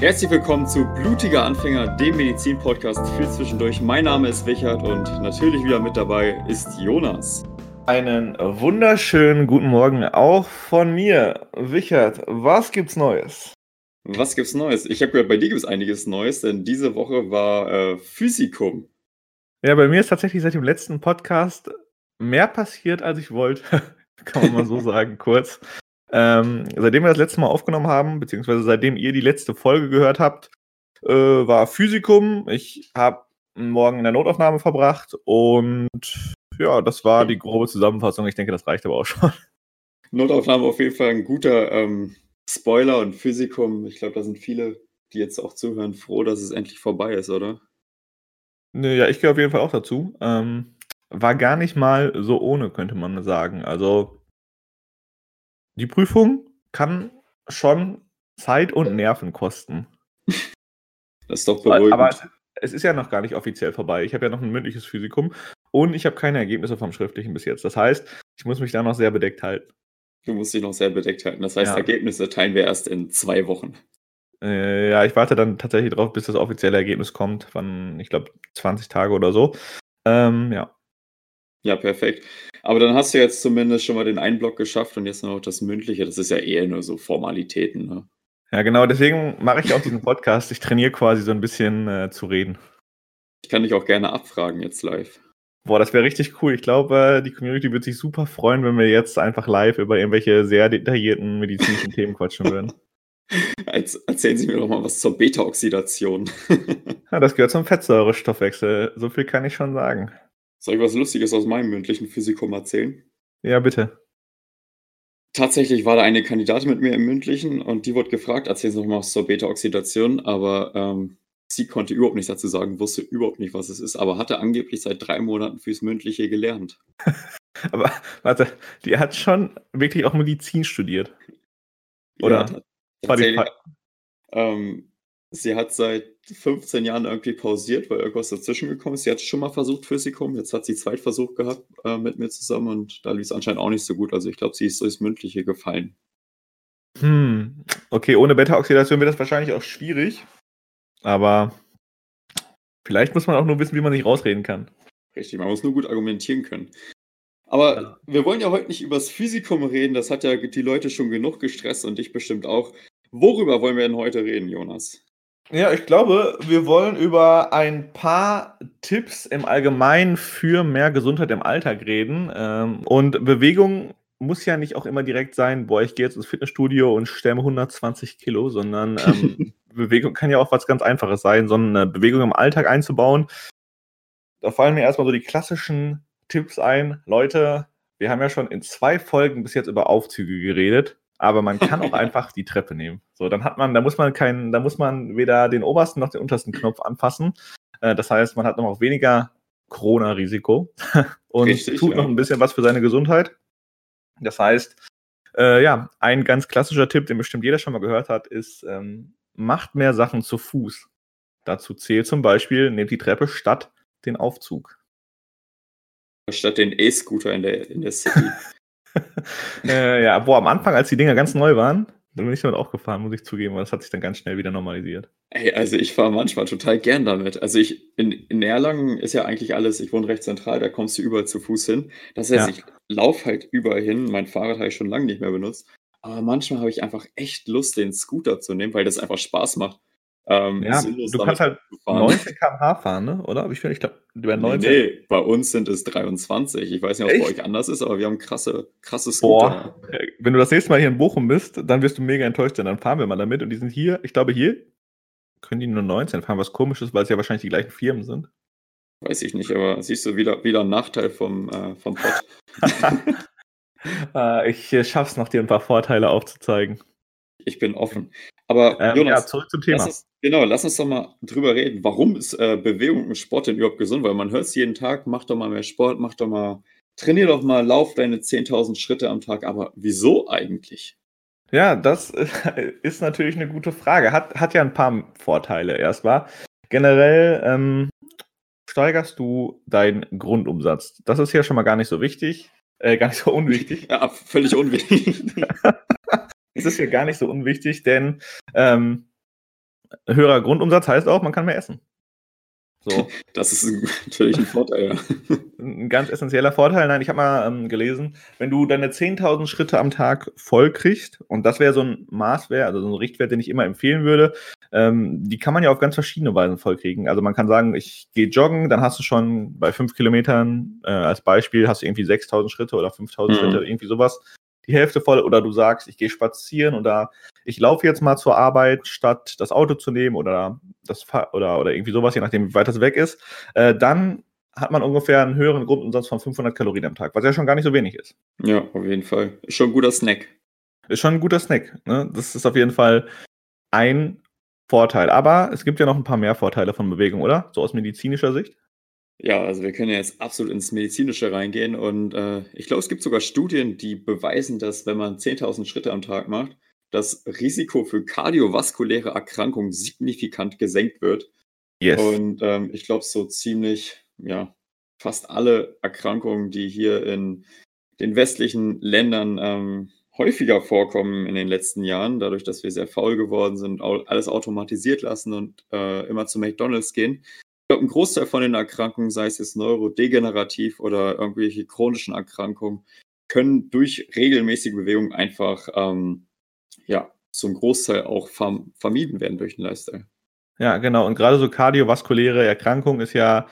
Herzlich willkommen zu Blutiger Anfänger, dem Medizin-Podcast für zwischendurch. Mein Name ist Wichert und natürlich wieder mit dabei ist Jonas. Einen wunderschönen guten Morgen auch von mir. Wichert, was gibt's Neues? Was gibt's Neues? Ich habe gehört, bei dir gibt es einiges Neues, denn diese Woche war äh, Physikum. Ja, bei mir ist tatsächlich seit dem letzten Podcast mehr passiert, als ich wollte. Kann man mal so sagen, kurz. Ähm, seitdem wir das letzte Mal aufgenommen haben, beziehungsweise seitdem ihr die letzte Folge gehört habt, äh, war Physikum. Ich habe morgen in der Notaufnahme verbracht und ja, das war die grobe Zusammenfassung. Ich denke, das reicht aber auch schon. Notaufnahme auf jeden Fall ein guter ähm, Spoiler und Physikum. Ich glaube, da sind viele, die jetzt auch zuhören, froh, dass es endlich vorbei ist, oder? Ne, ja, ich gehe auf jeden Fall auch dazu. Ähm, war gar nicht mal so ohne, könnte man sagen. Also die Prüfung kann schon Zeit und Nerven kosten. Das ist doch beruhigend. Aber es, ist ja noch gar nicht offiziell vorbei. Ich habe ja noch ein mündliches Physikum und ich habe keine Ergebnisse vom Schriftlichen bis jetzt. Das heißt, ich muss mich da noch sehr bedeckt halten. Du musst dich noch sehr bedeckt halten. Das heißt, Ja. Ergebnisse teilen wir erst in zwei Wochen. Äh, ja, ich warte dann tatsächlich drauf, bis das offizielle Ergebnis kommt. Wann, ich glaube, 20 Tage oder so. Ähm, ja. Ja, perfekt. Aber dann hast du jetzt zumindest schon mal den einen Block geschafft und jetzt noch das Mündliche. Das ist ja eher nur so Formalitäten. Ne? Ja, genau, deswegen mache ich auch diesen Podcast. Ich trainiere quasi so ein bisschen äh, zu reden. Ich kann dich auch gerne abfragen jetzt live. Boah, das wäre richtig cool. Ich glaube, äh, die Community wird sich super freuen, wenn wir jetzt einfach live über irgendwelche sehr detaillierten medizinischen Themen quatschen würden. Jetzt erzählen Sie mir doch mal was zur Beta-Oxidation. Ja, das gehört zum Fettsäurestoffwechsel. So viel kann ich schon sagen. Soll ich was Lustiges aus meinem mündlichen Physikum erzählen? Ja, bitte. Tatsächlich war da eine Kandidatin mit mir im mündlichen und die wurde gefragt, erzählen Sie noch mal was zur Beta-Oxidation, aber ähm, sie konnte überhaupt nichts dazu sagen, wusste überhaupt nicht, was es ist, aber hatte angeblich seit drei Monaten fürs Mündliche gelernt. Aber warte, die hat schon wirklich auch Medizin studiert. Oder? Ja, War die ähm, sie hat seit 15 Jahren irgendwie pausiert, weil irgendwas dazwischen gekommen ist. Sie hat schon mal versucht, Physikum. Jetzt hat sie Zweitversuch gehabt äh, mit mir zusammen und da lief es anscheinend auch nicht so gut. Also ich glaube, sie ist durchs Mündliche gefallen. Hm, okay, ohne Beta-Oxidation wird das wahrscheinlich auch schwierig. Aber vielleicht muss man auch nur wissen, wie man sich rausreden kann. Richtig, man muss nur gut argumentieren können. Aber Ja. wir wollen ja heute nicht übers Physikum reden. Das hat ja die Leute schon genug gestresst und dich bestimmt auch. Worüber wollen wir denn heute reden, Jonas? Ja, ich glaube, wir wollen über ein paar Tipps im Allgemeinen für mehr Gesundheit im Alltag reden. Ähm, und Bewegung muss ja nicht auch immer direkt sein, boah, ich gehe jetzt ins Fitnessstudio und stemme 120 Kilo, sondern ähm, Bewegung kann ja auch was ganz Einfaches sein, so eine Bewegung im Alltag einzubauen. Da fallen mir erstmal so die klassischen Tipps ein. Leute, wir haben ja schon in zwei Folgen bis jetzt über Aufzüge geredet, aber man kann auch einfach die Treppe nehmen. So, dann hat man, da muss man keinen, da muss man weder den obersten noch den untersten Knopf anfassen. Äh, das heißt, man hat noch auch weniger Corona-Risiko und Richtig, tut ja. noch ein bisschen was für seine Gesundheit. Das heißt, äh, ja, ein ganz klassischer Tipp, den bestimmt jeder schon mal gehört hat, ist, ähm, macht mehr Sachen zu Fuß. Dazu zählt zum Beispiel, nehmt die Treppe statt den Aufzug. Statt den E-Scooter in der, in der City. äh, ja, boah, am Anfang, als die Dinger ganz neu waren, dann bin ich damit auch gefahren, muss ich zugeben, aber das hat sich dann ganz schnell wieder normalisiert. Ey, also ich fahre manchmal total gern damit. Also ich, in, in Erlangen ist ja eigentlich alles, ich wohne recht zentral, da kommst du überall zu Fuß hin. Das heißt, Ja. ich laufe halt überall hin. Mein Fahrrad habe ich schon lange nicht mehr benutzt. Aber manchmal habe ich einfach echt Lust, den Scooter zu nehmen, weil das einfach Spaß macht. Ähm, Ja, du kannst halt zu fahren. 19 km/h fahren, ne? oder? Ich ich glaube, über Nee, 19. nee, bei uns sind es 23. Ich weiß nicht, ob es bei euch anders ist, aber wir haben krasse, krasse Scooter. Boah, äh, wenn du das nächste Mal hier in Bochum bist, dann wirst du mega enttäuscht sein. Dann fahren wir mal damit und die sind hier, ich glaube, hier können die nur 19 fahren, was komisch ist, weil es ja wahrscheinlich die gleichen Firmen sind. Weiß ich nicht, aber siehst du wieder, wieder ein Nachteil vom, äh, vom Pod. Äh, ich äh, schaff's noch, dir ein paar Vorteile aufzuzeigen. Ich bin offen. Aber Ähm, ja, Jonas, zurück zum lass Thema. uns, genau, lass uns doch mal drüber reden. Warum ist äh, Bewegung und Sport denn überhaupt gesund? Weil man hört es jeden Tag, mach doch mal mehr Sport, mach doch mal, trainier doch mal, lauf deine 10.000 Schritte am Tag. Aber wieso eigentlich? Ja, das äh, ist natürlich eine gute Frage. Hat, hat ja ein paar Vorteile erstmal. Generell ähm, steigerst du deinen Grundumsatz. Das ist ja schon mal gar nicht so wichtig, äh, gar nicht so unwichtig. Ja, völlig unwichtig. Es ist ja gar nicht so unwichtig, denn ähm, höherer Grundumsatz heißt auch, man kann mehr essen. So. Das ist natürlich ein Vorteil. ein ganz essentieller Vorteil. Nein, ich habe mal ähm, gelesen, wenn du deine 10.000 Schritte am Tag voll kriegst, und das wäre so ein Maßwert, also so ein Richtwert, den ich immer empfehlen würde, ähm, die kann man ja auf ganz verschiedene Weisen vollkriegen. Also man kann sagen, ich gehe joggen, dann hast du schon bei 5 Kilometern äh, als Beispiel, hast du irgendwie 6.000 Schritte oder 5.000 mhm. Schritte, irgendwie sowas die Hälfte voll oder du sagst, ich gehe spazieren oder ich laufe jetzt mal zur Arbeit, statt das Auto zu nehmen oder das oder, oder irgendwie sowas, je nachdem, wie weit das weg ist, äh, dann hat man ungefähr einen höheren Grundumsatz von 500 Kalorien am Tag, was ja schon gar nicht so wenig ist. Ja, auf jeden Fall. Ist schon ein guter Snack. Ist schon ein guter Snack. Ne? Das ist auf jeden Fall ein Vorteil. Aber es gibt ja noch ein paar mehr Vorteile von Bewegung, oder? So aus medizinischer Sicht? Ja, also wir können ja jetzt absolut ins Medizinische reingehen und äh, ich glaube, es gibt sogar Studien, die beweisen, dass wenn man 10.000 Schritte am Tag macht, das Risiko für kardiovaskuläre Erkrankungen signifikant gesenkt wird. Yes. Und ähm, ich glaube, so ziemlich, ja, fast alle Erkrankungen, die hier in den westlichen Ländern ähm, häufiger vorkommen in den letzten Jahren, dadurch, dass wir sehr faul geworden sind, alles automatisiert lassen und äh, immer zu McDonalds gehen, glaube, ein Großteil von den Erkrankungen, sei es jetzt neurodegenerativ oder irgendwelche chronischen Erkrankungen, können durch regelmäßige Bewegung einfach, ähm, ja, zum Großteil auch verm vermieden werden durch den Lifestyle. Ja, genau. Und gerade so kardiovaskuläre Erkrankungen ist ja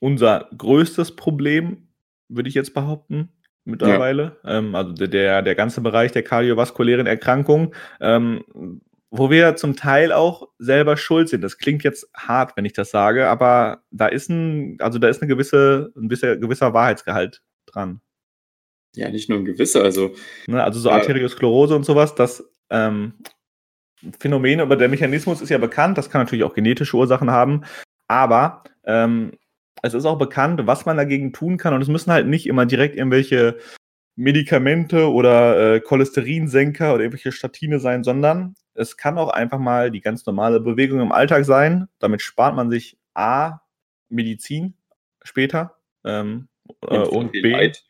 unser größtes Problem, würde ich jetzt behaupten, mittlerweile. Ja. Ähm, also der, der ganze Bereich der kardiovaskulären Erkrankungen. Ähm, wo wir zum Teil auch selber schuld sind. Das klingt jetzt hart, wenn ich das sage, aber da ist ein, also da ist eine gewisse, ein gewisser, gewisser Wahrheitsgehalt dran. Ja, nicht nur ein gewisser, also. Ne, also so äh, Arteriosklerose und sowas, das ähm, Phänomen, aber der Mechanismus ist ja bekannt, das kann natürlich auch genetische Ursachen haben, aber ähm, es ist auch bekannt, was man dagegen tun kann und es müssen halt nicht immer direkt irgendwelche Medikamente oder äh, Cholesterinsenker oder irgendwelche Statine sein, sondern es kann auch einfach mal die ganz normale Bewegung im Alltag sein. Damit spart man sich A, Medizin später ähm, äh, und B, Leid.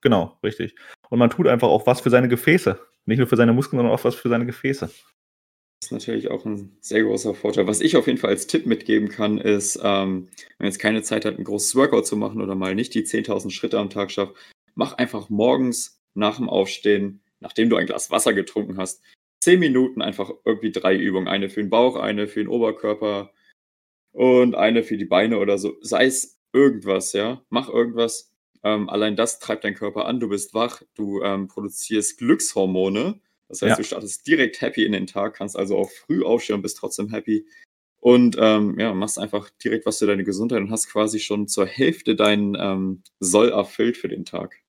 genau, richtig. Und man tut einfach auch was für seine Gefäße. Nicht nur für seine Muskeln, sondern auch was für seine Gefäße. Das ist natürlich auch ein sehr großer Vorteil. Was ich auf jeden Fall als Tipp mitgeben kann, ist, ähm, wenn man jetzt keine Zeit hat, ein großes Workout zu machen oder mal nicht die 10.000 Schritte am Tag schafft, mach einfach morgens nach dem Aufstehen, nachdem du ein Glas Wasser getrunken hast, zehn Minuten einfach irgendwie drei Übungen. Eine für den Bauch, eine für den Oberkörper und eine für die Beine oder so. Sei es irgendwas, ja. Mach irgendwas. Ähm, allein das treibt deinen Körper an. Du bist wach, du ähm, produzierst Glückshormone. Das heißt, ja. du startest direkt happy in den Tag, kannst also auch früh aufstehen und bist trotzdem happy. Und ähm, ja, machst einfach direkt was für deine Gesundheit und hast quasi schon zur Hälfte deinen ähm, Soll erfüllt für den Tag.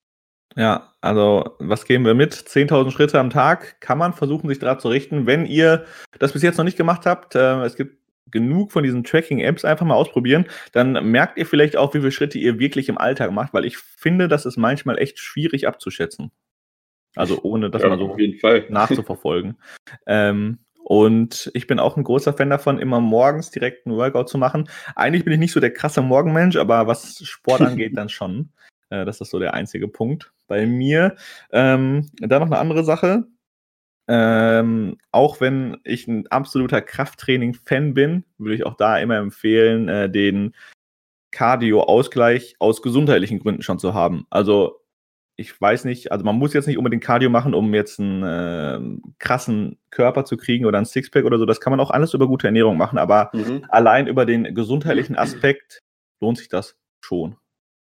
Ja, also was geben wir mit? 10.000 Schritte am Tag kann man versuchen, sich daran zu richten. Wenn ihr das bis jetzt noch nicht gemacht habt, äh, es gibt genug von diesen Tracking-Apps, einfach mal ausprobieren, dann merkt ihr vielleicht auch, wie viele Schritte ihr wirklich im Alltag macht, weil ich finde, das ist manchmal echt schwierig abzuschätzen. Also ohne das ja, mal so nachzuverfolgen. ähm, und ich bin auch ein großer Fan davon, immer morgens direkt einen Workout zu machen. Eigentlich bin ich nicht so der krasse Morgenmensch, aber was Sport angeht, dann schon. Äh, das ist so der einzige Punkt bei mir. Ähm, dann noch eine andere Sache. Ähm, auch wenn ich ein absoluter Krafttraining-Fan bin, würde ich auch da immer empfehlen, äh, den Cardio-Ausgleich aus gesundheitlichen Gründen schon zu haben. Also ich weiß nicht, also man muss jetzt nicht unbedingt Cardio machen, um jetzt einen äh, krassen Körper zu kriegen oder ein Sixpack oder so. Das kann man auch alles über gute Ernährung machen, aber mhm. allein über den gesundheitlichen Aspekt lohnt sich das schon.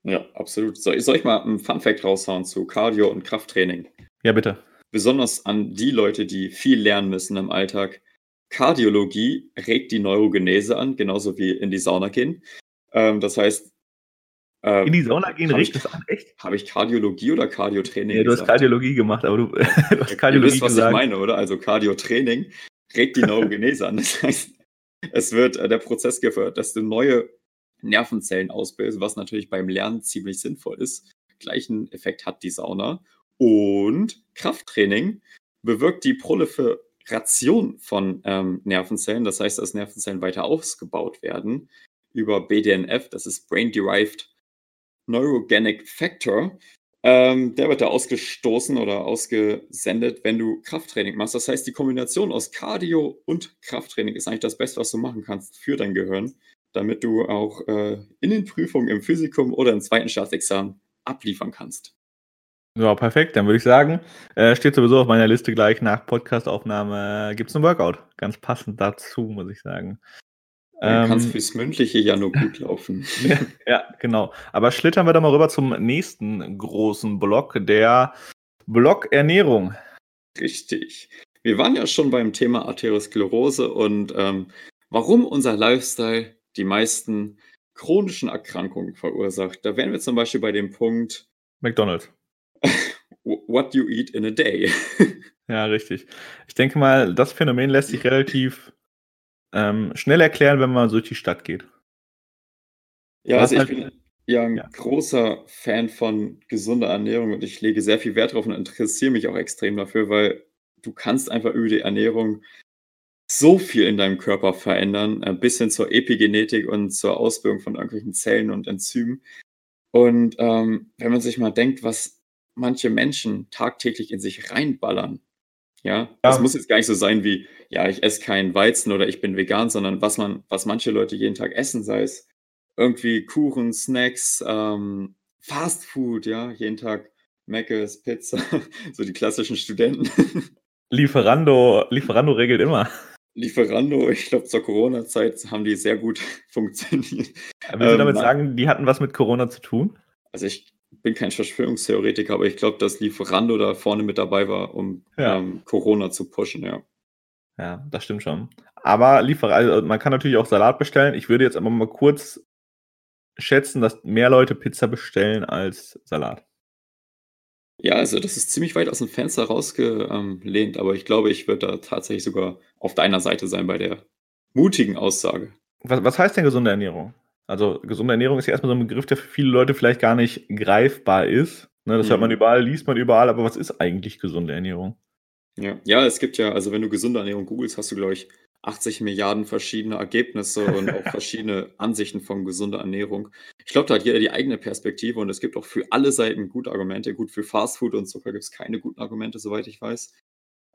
Ja, absolut. Soll, soll ich mal einen Fun-Fact raushauen zu Cardio und Krafttraining? Ja, bitte. Besonders an die Leute, die viel lernen müssen im Alltag. Kardiologie regt die Neurogenese an, genauso wie in die Sauna gehen. Ähm, das heißt, äh, in die Sauna gehen regt das an, echt? Habe ich Kardiologie oder Kardiotraining? Ja, du gesagt? hast Kardiologie gemacht, aber du, du hast Kardiologie Ihr wisst, was gesagt. ich meine, oder? Also Kardiotraining regt die Neurogenese an. Das heißt, es wird äh, der Prozess gefördert, dass du neue Nervenzellen ausbildet, was natürlich beim Lernen ziemlich sinnvoll ist. Gleichen Effekt hat die Sauna. Und Krafttraining bewirkt die Proliferation von ähm, Nervenzellen. Das heißt, dass Nervenzellen weiter ausgebaut werden über BDNF, das ist Brain Derived Neurogenic Factor. Ähm, der wird da ausgestoßen oder ausgesendet, wenn du Krafttraining machst. Das heißt, die Kombination aus Cardio und Krafttraining ist eigentlich das Beste, was du machen kannst für dein Gehirn, damit du auch äh, in den Prüfungen im Physikum oder im zweiten Staatsexamen abliefern kannst. Ja, perfekt. Dann würde ich sagen, äh, steht sowieso auf meiner Liste gleich nach Podcastaufnahme, gibt es ein Workout. Ganz passend dazu, muss ich sagen. Dann kann es ähm, fürs Mündliche ja nur gut laufen. ja, genau. Aber schlittern wir doch mal rüber zum nächsten großen Block, der Block Ernährung. Richtig. Wir waren ja schon beim Thema Arteriosklerose und ähm, warum unser Lifestyle die meisten chronischen Erkrankungen verursacht. Da wären wir zum Beispiel bei dem Punkt McDonald's. What you eat in a day. ja, richtig. Ich denke mal, das Phänomen lässt sich relativ ähm, schnell erklären, wenn man durch die Stadt geht. Ja, also ich bin ja ein ja. großer Fan von gesunder Ernährung und ich lege sehr viel Wert drauf und interessiere mich auch extrem dafür, weil du kannst einfach über die Ernährung so viel in deinem Körper verändern, ein bisschen zur Epigenetik und zur Ausbildung von irgendwelchen Zellen und Enzymen. Und ähm, wenn man sich mal denkt, was manche Menschen tagtäglich in sich reinballern, ja, das muss jetzt gar nicht so sein wie, ja, ich esse keinen Weizen oder ich bin vegan, sondern was man, was manche Leute jeden Tag essen, sei es irgendwie Kuchen, Snacks, ähm, Fast Food, ja, jeden Tag Mc's, Pizza, so die klassischen Studenten. Lieferando, Lieferando regelt immer. Lieferando, ich glaube, zur Corona-Zeit haben die sehr gut funktioniert. Willst du damit ähm, sagen, die hatten was mit Corona zu tun? Also ich bin kein Verschwörungstheoretiker, aber ich glaube, dass Lieferando da vorne mit dabei war, um ja. ähm, Corona zu pushen, ja. Ja, das stimmt schon. Aber Liefer also man kann natürlich auch Salat bestellen. Ich würde jetzt aber mal kurz schätzen, dass mehr Leute Pizza bestellen als Salat. Ja, also das ist ziemlich weit aus dem Fenster rausgelehnt, aber ich glaube, ich würde da tatsächlich sogar auf deiner Seite sein bei der mutigen Aussage. Was, was heißt denn gesunde Ernährung? Also gesunde Ernährung ist ja erstmal so ein Begriff, der für viele Leute vielleicht gar nicht greifbar ist. Ne, das mhm. hört man mhm. überall, liest man überall, aber was ist eigentlich gesunde Ernährung? Ja. ja, es gibt ja, also wenn du gesunde Ernährung googelst, hast du, glaube ich, 80 Milliarden verschiedene Ergebnisse und auch verschiedene Ansichten von gesunder Ernährung. Ich glaube, da hat jeder die eigene Perspektive und es gibt auch für alle Seiten gute Argumente. Gut, für Fastfood und Zucker gibt es keine guten Argumente, soweit ich weiß.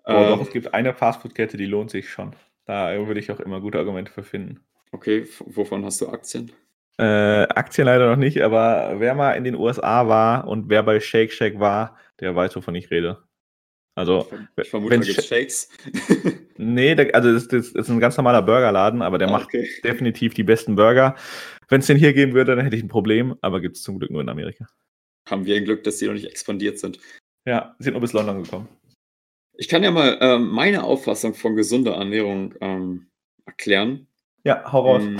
Oh, ähm, doch, es gibt eine Fastfood-Kette, die lohnt sich schon. Da würde ich auch immer gute Argumente für finden. Okay, wovon hast du Aktien? Äh, Aktien leider noch nicht, aber wer mal in den USA war und wer bei Shake Shack war, der weiß, wovon ich rede. Also, ich vermute, da gibt Shakes. nee, also das, das, ist ein ganz normaler Burgerladen, aber der ah, okay. macht definitiv die besten Burger. Wenn es den hier geben würde, dann hätte ich ein Problem, aber gibt es zum Glück nur in Amerika. Haben wir ein Glück, dass die noch nicht expandiert sind. Ja, sind nur bis London gekommen. Ich kann ja mal ähm, meine Auffassung von gesunder Ernährung ähm, erklären. Ja, hau raus. Ähm,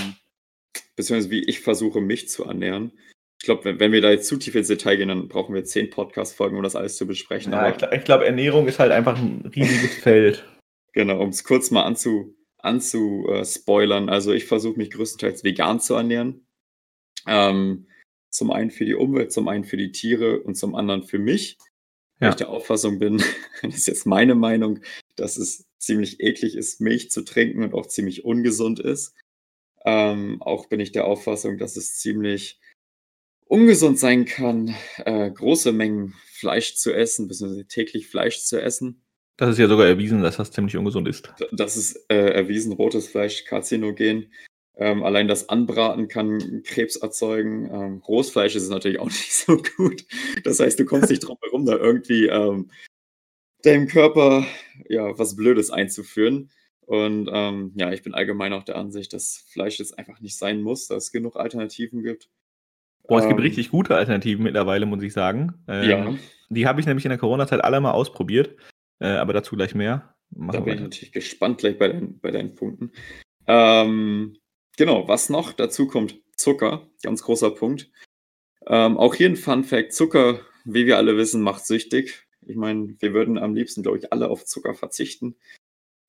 beziehungsweise wie ich versuche, mich zu ernähren. Ich glaube, wenn, wenn, wir da jetzt zu tief ins Detail gehen, dann brauchen wir zehn Podcast-Folgen, um das alles zu besprechen. Ja, ich glaube, glaub, Ernährung ist halt einfach ein riesiges Feld. Genau, um es kurz mal anzu, anzuspoilern. Also ich versuche mich größtenteils vegan zu ernähren. Ähm, zum einen für die Umwelt, zum einen für die Tiere und zum anderen für mich. Weil ja. ich der Auffassung bin, das ist jetzt meine Meinung, dass es ziemlich eklig ist, Milch zu trinken und auch ziemlich ungesund ist. Ähm, auch bin ich der Auffassung, dass es ziemlich ungesund sein kann, äh, große Mengen Fleisch zu essen, beziehungsweise täglich Fleisch zu essen. Das ist ja sogar erwiesen, dass das ziemlich ungesund ist. Das ist äh, erwiesen, rotes Fleisch karzinogen. Ähm, allein das Anbraten kann Krebs erzeugen. Ähm, Rohsfleisch ist natürlich auch nicht so gut. Das heißt, du kommst nicht drum herum, da irgendwie ähm, deinem Körper ja was Blödes einzuführen. Und ähm, ja, ich bin allgemein auch der Ansicht, dass Fleisch jetzt einfach nicht sein muss, dass es genug Alternativen gibt. Boah, es gibt ähm, richtig gute Alternativen mittlerweile, muss ich sagen. Ähm, ja. Die habe ich nämlich in der Corona-Zeit alle mal ausprobiert, äh, aber dazu gleich mehr. Machen da bin ich natürlich gespannt gleich bei, dein, bei deinen Punkten. Ähm, genau, was noch dazu kommt, Zucker, ganz großer Punkt. Ähm, auch hier ein Fun Fact: Zucker, wie wir alle wissen, macht süchtig. Ich meine, wir würden am liebsten, glaube ich, alle auf Zucker verzichten.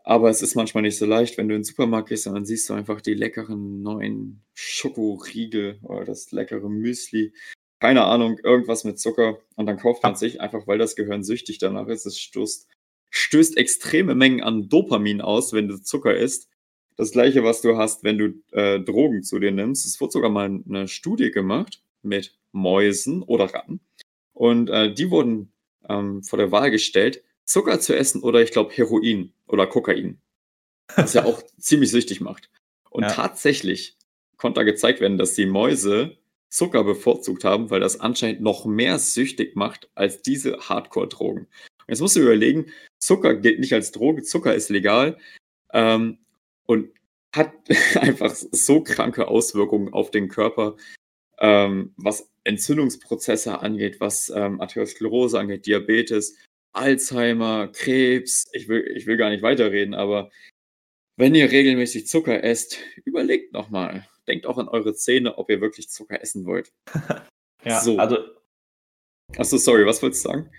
Aber es ist manchmal nicht so leicht, wenn du in den Supermarkt gehst und dann siehst du einfach die leckeren neuen Schokoriegel oder das leckere Müsli. Keine Ahnung, irgendwas mit Zucker. Und dann kauft man sich einfach, weil das Gehirn süchtig danach ist. Es stößt, stößt extreme Mengen an Dopamin aus, wenn du Zucker isst. Das gleiche, was du hast, wenn du äh, Drogen zu dir nimmst. Es wurde sogar mal eine Studie gemacht mit Mäusen oder Ratten. Und äh, die wurden ähm, vor der Wahl gestellt, Zucker zu essen oder ich glaube Heroin oder Kokain. Was ja auch ziemlich süchtig macht. Und Ja. tatsächlich konnte da gezeigt werden, dass die Mäuse Zucker bevorzugt haben, weil das anscheinend noch mehr süchtig macht als diese Hardcore-Drogen. Jetzt musst du überlegen, Zucker gilt nicht als Droge, Zucker ist legal ähm, und hat einfach so kranke Auswirkungen auf den Körper, ähm, was Entzündungsprozesse angeht, was ähm, Arteriosklerose angeht, Diabetes, Alzheimer, Krebs. Ich will, ich will gar nicht weiterreden, aber wenn ihr regelmäßig Zucker esst, überlegt nochmal. Denkt auch an eure Zähne, ob ihr wirklich Zucker essen wollt. Ja, So. also Achso, sorry, was wolltest du sagen?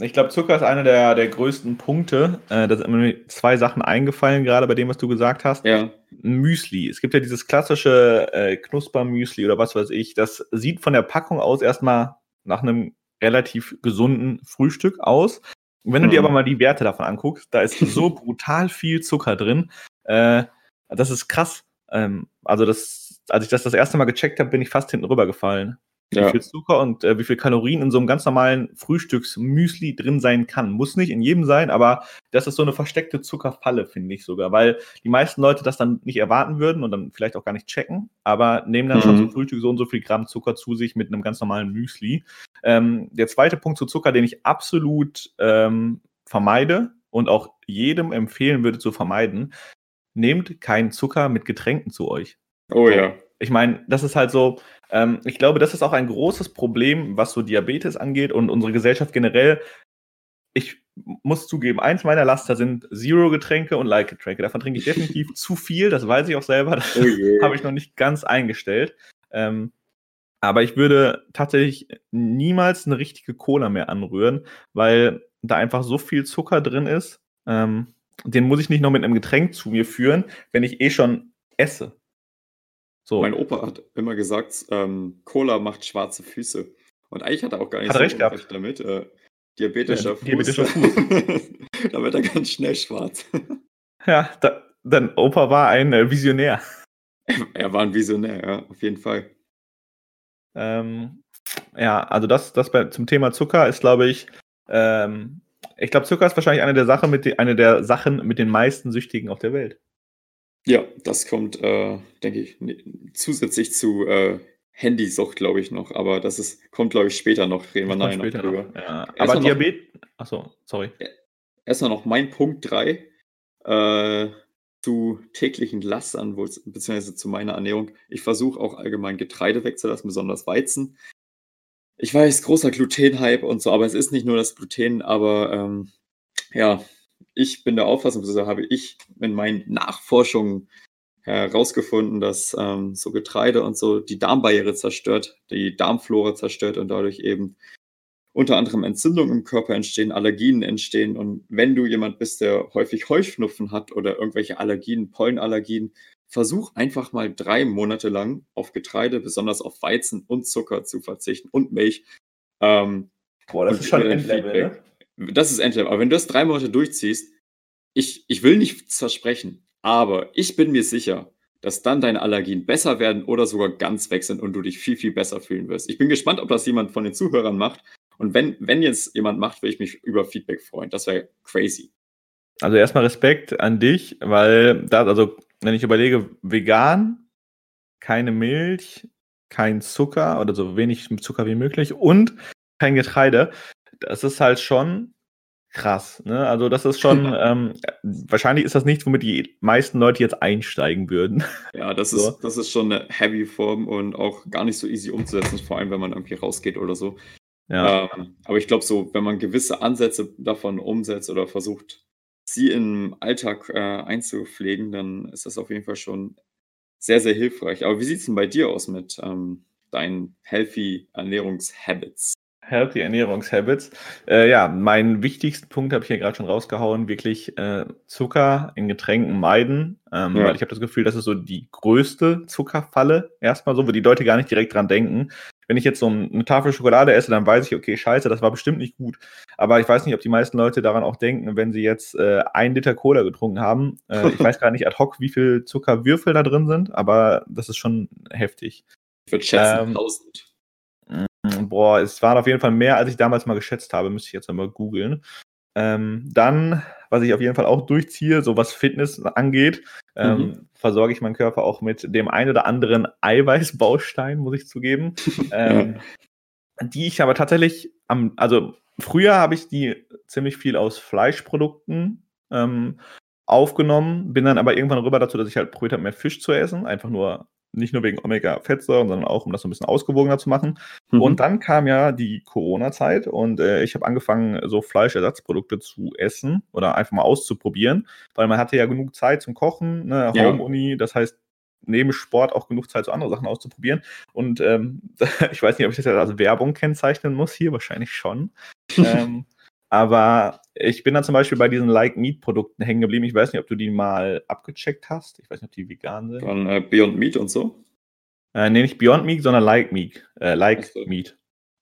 ich glaube, Zucker ist einer der, der größten Punkte. Äh, da sind mir zwei Sachen eingefallen, gerade bei dem, was du gesagt hast. Ja, Müsli. Es gibt ja dieses klassische äh, Knuspermüsli oder was weiß ich. Das sieht von der Packung aus erstmal nach einem relativ gesunden Frühstück aus. Und wenn du dir aber mal die Werte davon anguckst, da ist so brutal viel Zucker drin. Äh, das ist krass. Ähm, also das, als ich das das erste Mal gecheckt habe, bin ich fast hinten rübergefallen. Wie ja. viel Zucker und äh, wie viel Kalorien in so einem ganz normalen Frühstücksmüsli drin sein kann. Muss nicht in jedem sein, aber das ist so eine versteckte Zuckerfalle, finde ich sogar, weil die meisten Leute das dann nicht erwarten würden und dann vielleicht auch gar nicht checken, aber nehmen dann schon Mhm. zum Frühstück so und so viel Gramm Zucker zu sich mit einem ganz normalen Müsli. Ähm, der zweite Punkt zu Zucker, den ich absolut ähm, vermeide und auch jedem empfehlen würde zu vermeiden, nehmt keinen Zucker mit Getränken zu euch. Oh ja. Ich meine, das ist halt so, ähm, ich glaube, das ist auch ein großes Problem, was so Diabetes angeht und unsere Gesellschaft generell. Ich muss zugeben, eins meiner Laster sind Zero-Getränke und Light-Getränke. Davon trinke ich definitiv zu viel, das weiß ich auch selber. Das Oh je. habe ich noch nicht ganz eingestellt. Ähm, aber ich würde tatsächlich niemals eine richtige Cola mehr anrühren, weil da einfach so viel Zucker drin ist. Ähm, den muss ich nicht noch mit einem Getränk zu mir führen, wenn ich eh schon esse. So. Mein Opa hat immer gesagt, ähm, Cola macht schwarze Füße. Und eigentlich hat er auch gar nicht Hat er recht gehabt. Damit. Äh, diabetischer Ja, Fuß. diabetischer da wird er ganz schnell schwarz. Ja, da, dein Opa war ein äh, Visionär. er war ein Visionär, ja, auf jeden Fall. Ähm, ja, also das, das bei, zum Thema Zucker ist, glaube ich, ähm, ich glaube, Zucker ist wahrscheinlich eine der, Sachen mit de, eine der Sachen mit den meisten Süchtigen auf der Welt. Ja, das kommt, äh, denke ich, ne- zusätzlich zu äh, Handysucht, glaube ich, noch. Aber das ist, kommt, glaube ich, später noch. Reden wir nachher noch drüber. Ja, aber Diabetes. Achso, sorry. Erstmal noch mein Punkt 3 äh, zu täglichen Lastern, beziehungsweise zu meiner Ernährung. Ich versuche auch allgemein Getreide wegzulassen, besonders Weizen. Ich weiß, großer Gluten-Hype und so, aber es ist nicht nur das Gluten, aber ähm, ja, ich bin der Auffassung, beziehungsweise habe ich in meinen Nachforschungen herausgefunden, dass ähm, so Getreide und so die Darmbarriere zerstört, die Darmflora zerstört und dadurch eben unter anderem Entzündungen im Körper entstehen, Allergien entstehen. Und wenn du jemand bist, der häufig Heuschnupfen hat oder irgendwelche Allergien, Pollenallergien, versuch einfach mal drei Monate lang auf Getreide, besonders auf Weizen und Zucker zu verzichten und Milch. Ähm, Boah, Und gib mir dein Feedback. Das ist Endlevel. Aber wenn du das drei Monate durchziehst, ich, ich will nichts versprechen, aber ich bin mir sicher, dass dann deine Allergien besser werden oder sogar ganz weg sind und du dich viel, viel besser fühlen wirst. Ich bin gespannt, ob das jemand von den Zuhörern macht. Und wenn, wenn jetzt jemand macht, will ich mich über Feedback freuen. Das wäre crazy. Also erstmal Respekt an dich, weil da, also wenn ich überlege, vegan, keine Milch, kein Zucker oder so wenig Zucker wie möglich und kein Getreide, das ist halt schon krass. Ne? Also das ist schon, ähm, wahrscheinlich ist das nichts, womit die meisten Leute jetzt einsteigen würden. Ja, das, So. ist, das ist schon eine heavy Form und auch gar nicht so easy umzusetzen, vor allem wenn man irgendwie rausgeht oder so. Ja, Ähm, aber ich glaube, so, wenn man gewisse Ansätze davon umsetzt oder versucht, sie im Alltag äh, einzupflegen, dann ist das auf jeden Fall schon sehr, sehr hilfreich. Aber wie sieht es denn bei dir aus mit ähm, deinen healthy Ernährungshabits? Healthy Ernährungshabits. Äh, ja, meinen wichtigsten Punkt habe ich hier gerade schon rausgehauen, wirklich äh, Zucker in Getränken meiden, ähm, Ja. weil ich habe das Gefühl, das ist so die größte Zuckerfalle erstmal so, wo die Leute gar nicht direkt dran denken. Wenn ich jetzt so eine Tafel Schokolade esse, dann weiß ich, okay, scheiße, das war bestimmt nicht gut. Aber ich weiß nicht, ob die meisten Leute daran auch denken, wenn sie jetzt äh, ein Liter Cola getrunken haben. Äh, ich weiß gar nicht ad hoc, wie viel Zuckerwürfel da drin sind, aber das ist schon heftig. Ich würde schätzen, Ähm, 1000. Boah, es waren auf jeden Fall mehr, als ich damals mal geschätzt habe. Müsste ich jetzt einmal googeln. Ähm, dann, was ich auf jeden Fall auch durchziehe, so was Fitness angeht, ähm, mhm. versorge ich meinen Körper auch mit dem ein oder anderen Eiweißbaustein, muss ich zugeben. ähm, die ich aber tatsächlich am, also früher habe ich die ziemlich viel aus Fleischprodukten ähm, aufgenommen, bin dann aber irgendwann rüber dazu, dass ich halt probiert habe, mehr Fisch zu essen, einfach nur nicht nur wegen Omega-Fettsäuren, sondern auch, um das so ein bisschen ausgewogener zu machen. Mhm. Und dann kam ja die Corona-Zeit und äh, ich habe angefangen, so Fleischersatzprodukte zu essen oder einfach mal auszuprobieren, weil man hatte ja genug Zeit zum Kochen, ne, Home-Uni, das heißt, neben Sport auch genug Zeit, so andere Sachen auszuprobieren. Und ähm, ich weiß nicht, ob ich das als Werbung kennzeichnen muss, hier wahrscheinlich schon. ähm, aber ich bin dann zum Beispiel bei diesen Like-Meat-Produkten hängen geblieben. Ich weiß nicht, ob du die mal abgecheckt hast. Ich weiß nicht, ob die vegan sind. Von äh, Beyond Meat und so? Äh, nee, nicht Beyond Meat, sondern Like Meat. Äh, like so. Meat.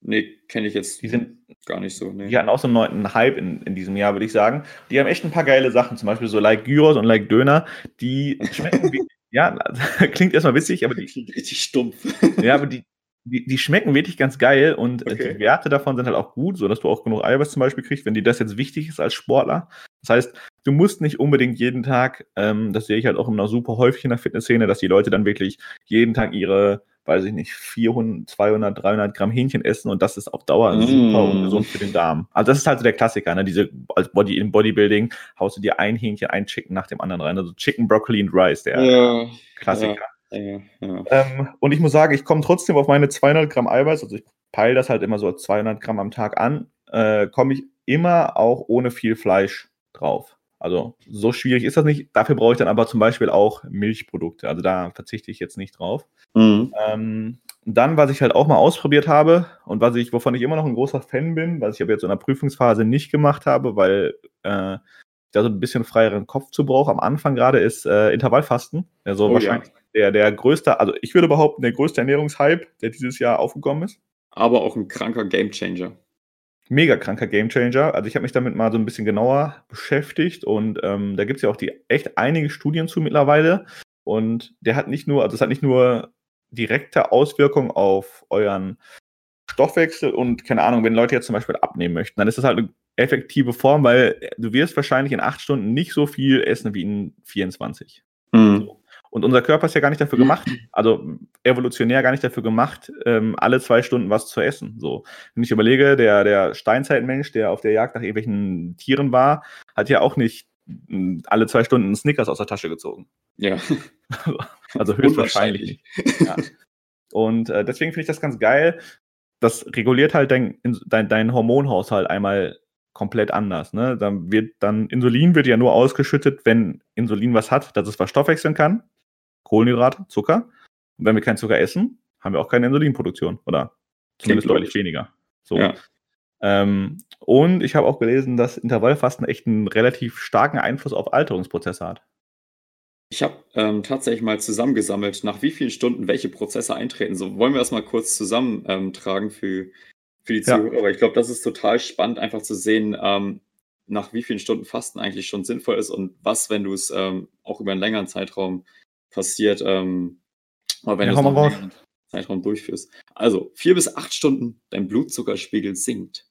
Nee, kenne ich jetzt die sind, gar nicht so. Nee. Die hatten auch so einen neuen Hype in, in diesem Jahr, würde ich sagen. Die haben echt ein paar geile Sachen, zum Beispiel so Like Gyros und Like Döner, die schmecken wie. ja, klingt erstmal witzig, aber die. Klingt richtig stumpf. ja, aber die, die, die, schmecken wirklich ganz geil und äh, okay. die Werte davon sind halt auch gut, sodass du auch genug Eiweiß zum Beispiel kriegst, wenn dir das jetzt wichtig ist als Sportler. Das heißt, du musst nicht unbedingt jeden Tag, ähm, das sehe ich halt auch immer super häufig in der Fitnessszene, dass die Leute dann wirklich jeden Tag ihre, weiß ich nicht, 400, 200, 300 Gramm Hähnchen essen und das ist auf Dauer mm. super ungesund für den Darm. Also das ist halt so der Klassiker, ne? Diese als Body in Bodybuilding haust du dir ein Hähnchen, ein Chicken nach dem anderen rein. Also Chicken, Broccoli und Rice, der ja, Klassiker. Ja. Ja, Ähm, und ich muss sagen, ich komme trotzdem auf meine 200 Gramm Eiweiß, also ich peile das halt immer so 200 Gramm am Tag an, äh, komme ich immer auch ohne viel Fleisch drauf. Also so schwierig ist das nicht. Dafür brauche ich dann aber zum Beispiel auch Milchprodukte. Also da verzichte ich jetzt nicht drauf. Mhm. Ähm, dann, was ich halt auch mal ausprobiert habe und was ich, wovon ich immer noch ein großer Fan bin, was ich aber jetzt in der Prüfungsphase nicht gemacht habe, weil äh, da so ein bisschen freieren Kopf zu brauche, am Anfang gerade ist äh, Intervallfasten. Also oh, wahrscheinlich ja der, der größte, also ich würde behaupten, der größte Ernährungshype, der dieses Jahr aufgekommen ist. Aber auch ein kranker Gamechanger. Mega kranker Gamechanger. Also ich habe mich damit mal so ein bisschen genauer beschäftigt und ähm, da gibt es ja auch die echt einige Studien zu mittlerweile. Und der hat nicht nur, also es hat nicht nur direkte Auswirkungen auf euren Stoffwechsel und keine Ahnung, wenn Leute jetzt zum Beispiel abnehmen möchten, dann ist das halt eine effektive Form, weil du wirst wahrscheinlich in acht Stunden nicht so viel essen wie in 24. Mhm. So. Und unser Körper ist ja gar nicht dafür gemacht, also evolutionär gar nicht dafür gemacht, ähm, alle zwei Stunden was zu essen. So, wenn ich überlege, der, der Steinzeitmensch, der auf der Jagd nach irgendwelchen Tieren war, hat ja auch nicht hm, alle zwei Stunden einen Snickers aus der Tasche gezogen. Ja. also höchstwahrscheinlich. Ja. Und äh, deswegen finde ich das ganz geil. Das reguliert halt dein, dein, dein Hormonhaushalt einmal komplett anders. Ne? Dann wird dann Insulin wird ja nur ausgeschüttet, wenn Insulin was hat, dass es was stoffwechseln kann. Kohlenhydrate, Zucker. Und wenn wir keinen Zucker essen, haben wir auch keine Insulinproduktion. Oder zumindest deutlich weniger. So. Ja. Ähm, und ich habe auch gelesen, dass Intervallfasten echt einen relativ starken Einfluss auf Alterungsprozesse hat. Ich habe ähm, tatsächlich mal zusammengesammelt, nach wie vielen Stunden welche Prozesse eintreten. So wollen wir das mal kurz zusammentragen ähm, für, für die Zuhörer. Ja. Ich glaube, das ist total spannend, einfach zu sehen, ähm, nach wie vielen Stunden Fasten eigentlich schon sinnvoll ist und was, wenn du es ähm, auch über einen längeren Zeitraum passiert, ähm, aber wenn ja, du es einen Zeitraum durchführst. Also vier bis acht Stunden, dein Blutzuckerspiegel sinkt.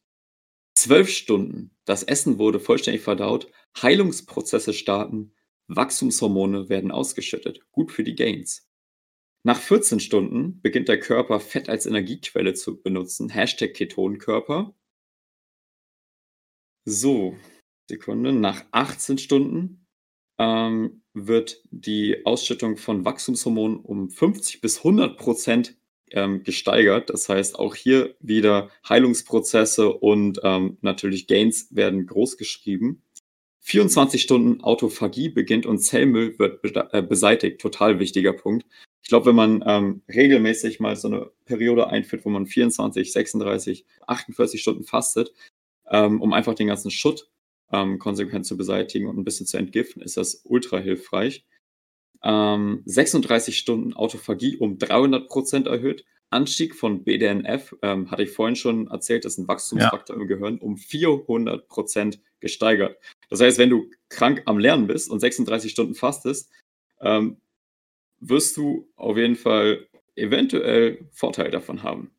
Zwölf Stunden, das Essen wurde vollständig verdaut, Heilungsprozesse starten, Wachstumshormone werden ausgeschüttet. Gut für die Gains. Nach 14 Stunden beginnt der Körper Fett als Energiequelle zu benutzen. Hashtag Ketonkörper. So, Sekunde. Nach 18 Stunden ähm, wird die Ausschüttung von Wachstumshormonen um 50 bis 100 Prozent ähm, gesteigert. Das heißt, auch hier wieder Heilungsprozesse und ähm, natürlich Gains werden groß geschrieben. 24 Stunden Autophagie beginnt und Zellmüll wird be äh, beseitigt. Total wichtiger Punkt. Ich glaube, wenn man ähm, regelmäßig mal so eine Periode einführt, wo man 24, 36, 48 Stunden fastet, ähm, um einfach den ganzen Schutt ähm, konsequent zu beseitigen und ein bisschen zu entgiften, ist das ultra hilfreich. Ähm, 36 Stunden Autophagie um 300 Prozent erhöht. Anstieg von BDNF, ähm, hatte ich vorhin schon erzählt, das ist ein Wachstumsfaktor ja. im Gehirn, um 400 Prozent gesteigert. Das heißt, wenn du krank am Lernen bist und 36 Stunden fastest, ähm, wirst du auf jeden Fall eventuell Vorteil davon haben.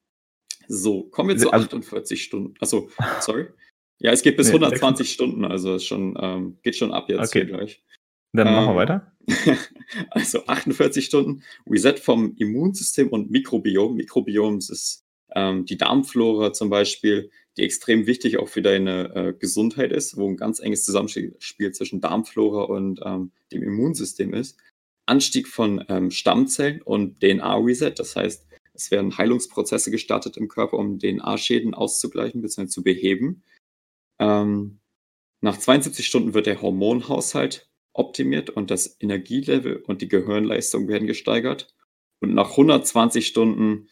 So, kommen wir zu Also 48 Stunden. Achso, sorry. Ja, es geht bis Ne, 120 Stunden, also schon, ähm, geht schon ab jetzt hier Okay. gleich. Dann machen wir Ähm, weiter. also 48 Stunden Reset vom Immunsystem und Mikrobiom. Mikrobiom ist ähm, die Darmflora zum Beispiel, die extrem wichtig auch für deine äh, Gesundheit ist, wo ein ganz enges Zusammenspiel zwischen Darmflora und ähm, dem Immunsystem ist. Anstieg von ähm, Stammzellen und DNA-Reset, das heißt, es werden Heilungsprozesse gestartet im Körper, um DNA-Schäden auszugleichen bzw. zu beheben. Ähm, nach 72 Stunden wird der Hormonhaushalt optimiert und das Energielevel und die Gehirnleistung werden gesteigert. Und nach 120 Stunden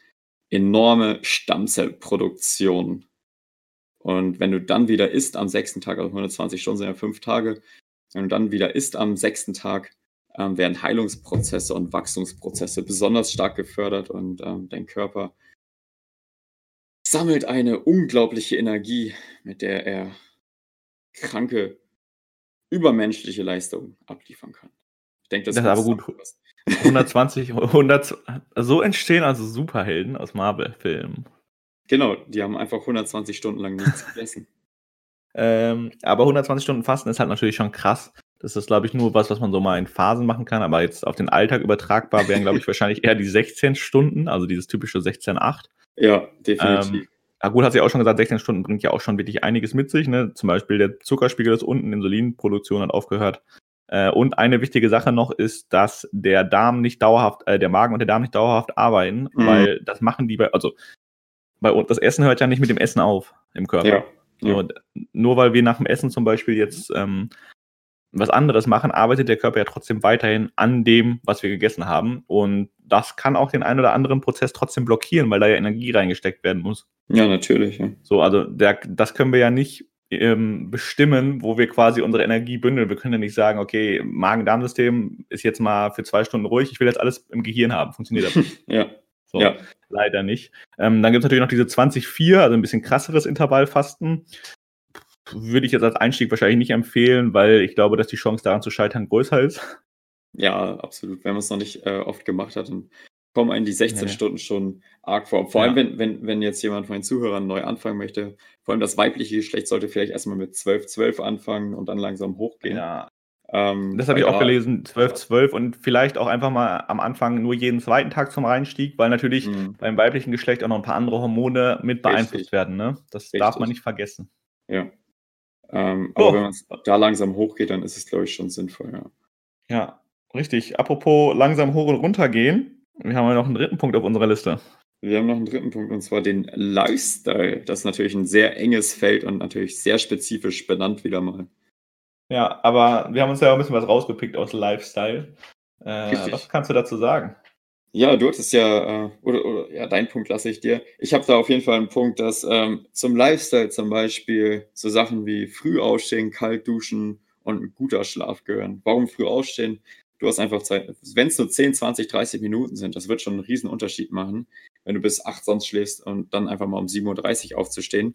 enorme Stammzellproduktion. Und wenn du dann wieder isst am sechsten Tag, also 120 Stunden sind ja fünf Tage, wenn du dann wieder isst am sechsten Tag, ähm, werden Heilungsprozesse und Wachstumsprozesse besonders stark gefördert und ähm, dein Körper sammelt eine unglaubliche Energie, mit der er kranke, übermenschliche Leistungen abliefern kann. Ich denke, das, Das ist aber gut gut. zusammengefasst. 120, 100, so entstehen also Superhelden aus Marvel-Filmen. Genau, die haben einfach 120 Stunden lang nichts gegessen. Ähm, aber 120 Stunden Fasten ist halt natürlich schon krass. Das ist, glaube ich, nur was, was man so mal in Phasen machen kann. Aber jetzt auf den Alltag übertragbar wären, glaube ich, wahrscheinlich eher die 16 Stunden, also dieses typische 16-8. Ja, definitiv. Ähm, ja gut, hat sie auch schon gesagt, 16 Stunden bringt ja auch schon wirklich einiges mit sich. Ne? Zum Beispiel der Zuckerspiegel ist unten, Insulinproduktion hat aufgehört. Äh, und eine wichtige Sache noch ist, dass der Darm nicht dauerhaft, äh, der Magen und der Darm nicht dauerhaft arbeiten, Mhm. weil das machen die bei, also bei uns, das Essen hört ja nicht mit dem Essen auf im Körper. ja. So, ja. d- nur weil wir nach dem Essen zum Beispiel jetzt ähm, was anderes machen, arbeitet der Körper ja trotzdem weiterhin an dem, was wir gegessen haben. Und das kann auch den einen oder anderen Prozess trotzdem blockieren, weil da ja Energie reingesteckt werden muss. ja, natürlich. Ja. So, also der, das können wir ja nicht ähm, bestimmen, wo wir quasi unsere Energie bündeln. Wir können ja nicht sagen, okay, Magen-Darm-System ist jetzt mal für zwei Stunden ruhig, ich will jetzt alles im Gehirn haben. Funktioniert das nicht. ja. So, Ja. leider nicht. Ähm, dann gibt es natürlich noch diese 20-4, also ein bisschen krasseres Intervallfasten. Würde ich jetzt als Einstieg wahrscheinlich nicht empfehlen, weil ich glaube, dass die Chance daran zu scheitern größer ist. Ja, absolut. Wenn man es noch nicht äh, oft gemacht hat, dann kommen einen die 16 Ja. Stunden schon arg vor. Vor Ja. allem, wenn, wenn, wenn jetzt jemand von den Zuhörern neu anfangen möchte, vor allem das weibliche Geschlecht sollte vielleicht erstmal mit 12, 12 anfangen und dann langsam hochgehen. Ja, Ähm, das habe ich auch gelesen, 12, 12 und vielleicht auch einfach mal am Anfang nur jeden zweiten Tag zum Reinstieg, weil natürlich Mhm. beim weiblichen Geschlecht auch noch ein paar andere Hormone mit beeinflusst Richtig. werden. Ne? Das darf Richtig. man nicht vergessen. Ja. Ähm, aber wenn man da langsam hochgeht, dann ist es, glaube ich, schon sinnvoll, ja. Ja, richtig. Apropos langsam hoch und runter gehen. Wir haben ja noch einen dritten Punkt auf unserer Liste. Wir haben noch einen dritten Punkt, und zwar den Lifestyle. Das ist natürlich ein sehr enges Feld und natürlich sehr spezifisch benannt wieder mal. Ja, aber wir haben uns ja auch ein bisschen was rausgepickt aus Lifestyle. Äh, was kannst du dazu sagen? Ja, du hattest ja, äh, oder, oder ja, deinen Punkt lasse ich dir. Ich habe da auf jeden Fall einen Punkt, dass ähm, zum Lifestyle zum Beispiel so Sachen wie früh aufstehen, kalt duschen und ein guter Schlaf gehören. Warum früh aufstehen? Du hast einfach Zeit, wenn es nur 10, 20, 30 Minuten sind, das wird schon einen riesen Unterschied machen, wenn du bis 8 sonst schläfst und dann einfach mal um 7.30 Uhr aufzustehen.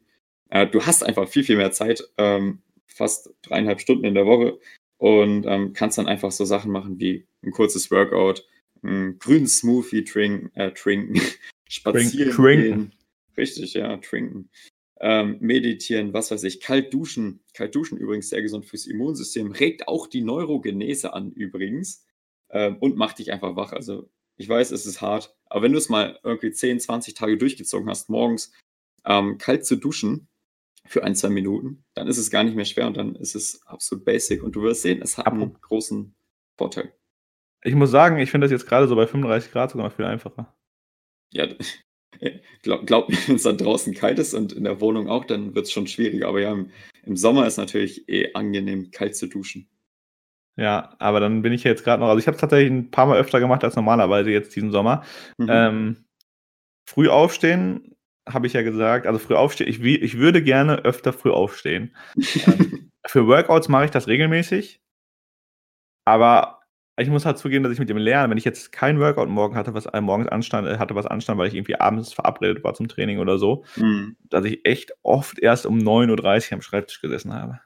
Äh, du hast einfach viel, viel mehr Zeit, ähm, fast dreieinhalb Stunden in der Woche und ähm, kannst dann einfach so Sachen machen wie ein kurzes Workout, einen grünen Smoothie trinken, äh, trinken spazieren trinken. gehen. Richtig, ja, trinken. Ähm, meditieren, was weiß ich, kalt duschen. Kalt duschen übrigens sehr gesund fürs Immunsystem, regt auch die Neurogenese an übrigens ähm, und macht dich einfach wach. Also ich weiß, es ist hart, aber wenn du es mal irgendwie 10, 20 Tage durchgezogen hast, morgens ähm, kalt zu duschen für ein, zwei Minuten, dann ist es gar nicht mehr schwer und dann ist es absolut basic und du wirst sehen, es hat einen großen Vorteil. Ich muss sagen, ich finde das jetzt gerade so bei 35 Grad sogar viel einfacher. Ja, glaub, glaub mir, wenn es dann draußen kalt ist und in der Wohnung auch, dann wird es schon schwieriger. Aber ja, im, im Sommer ist natürlich eh angenehm, kalt zu duschen. Ja, aber dann bin ich jetzt gerade noch, also ich habe es tatsächlich ein paar Mal öfter gemacht als normalerweise jetzt diesen Sommer. Mhm. Ähm, früh aufstehen, habe ich ja gesagt, also früh aufstehen, ich, ich würde gerne öfter früh aufstehen. ähm, für Workouts mache ich das regelmäßig, aber ich muss halt zugeben, dass ich mit dem Lernen, wenn ich jetzt kein Workout morgen hatte, was äh, morgens anstand, äh, hatte was anstand, weil ich irgendwie abends verabredet war zum Training oder so, Mhm. dass ich echt oft erst um 9.30 Uhr am Schreibtisch gesessen habe.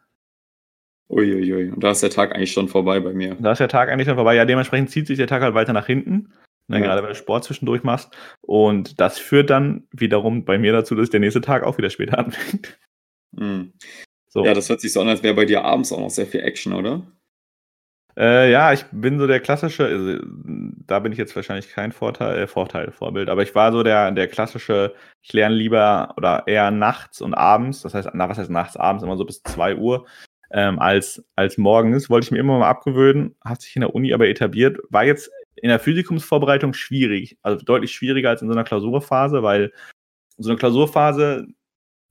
Uiuiui. Und da ist der Tag eigentlich schon vorbei bei mir. Da ist der Tag eigentlich schon vorbei. Ja, dementsprechend zieht sich der Tag halt weiter nach hinten. ne, ja. gerade wenn du Sport zwischendurch machst. Und das führt dann wiederum bei mir dazu, dass der nächste Tag auch wieder später anfängt. Mhm. So. Ja, das hört sich so an, als wäre bei dir abends auch noch sehr viel Action, oder? Äh, ja, ich bin so der klassische, also, da bin ich jetzt wahrscheinlich kein Vorteil, äh, Vorteil, Vorbild, aber ich war so der, der klassische, ich lerne lieber oder eher nachts und abends, das heißt, na, was heißt nachts, abends, immer so bis 2 Uhr, ähm, als, als morgens. Wollte ich mir immer mal abgewöhnen, hat sich in der Uni aber etabliert, war jetzt in der Physikumsvorbereitung schwierig, also deutlich schwieriger als in so einer Klausurphase, weil so eine Klausurphase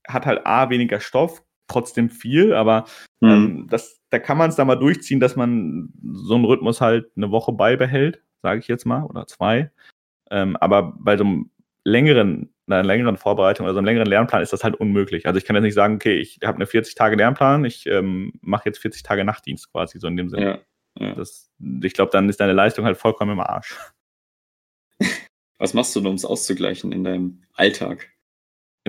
hat halt A, weniger Stoff, trotzdem viel, aber mhm. ähm, das, da kann man es da mal durchziehen, dass man so einen Rhythmus halt eine Woche beibehält, sage ich jetzt mal, oder zwei. Ähm, aber bei so einem längeren, einer längeren Vorbereitung oder so einem längeren Lernplan ist das halt unmöglich. Also ich kann jetzt nicht sagen, okay, ich habe eine 40 Tage Lernplan, ich ähm, mache jetzt 40 Tage Nachtdienst quasi, so in dem Sinne. Ja, ja. Das, ich glaube, dann ist deine Leistung halt vollkommen im Arsch. Was machst du, um es auszugleichen in deinem Alltag?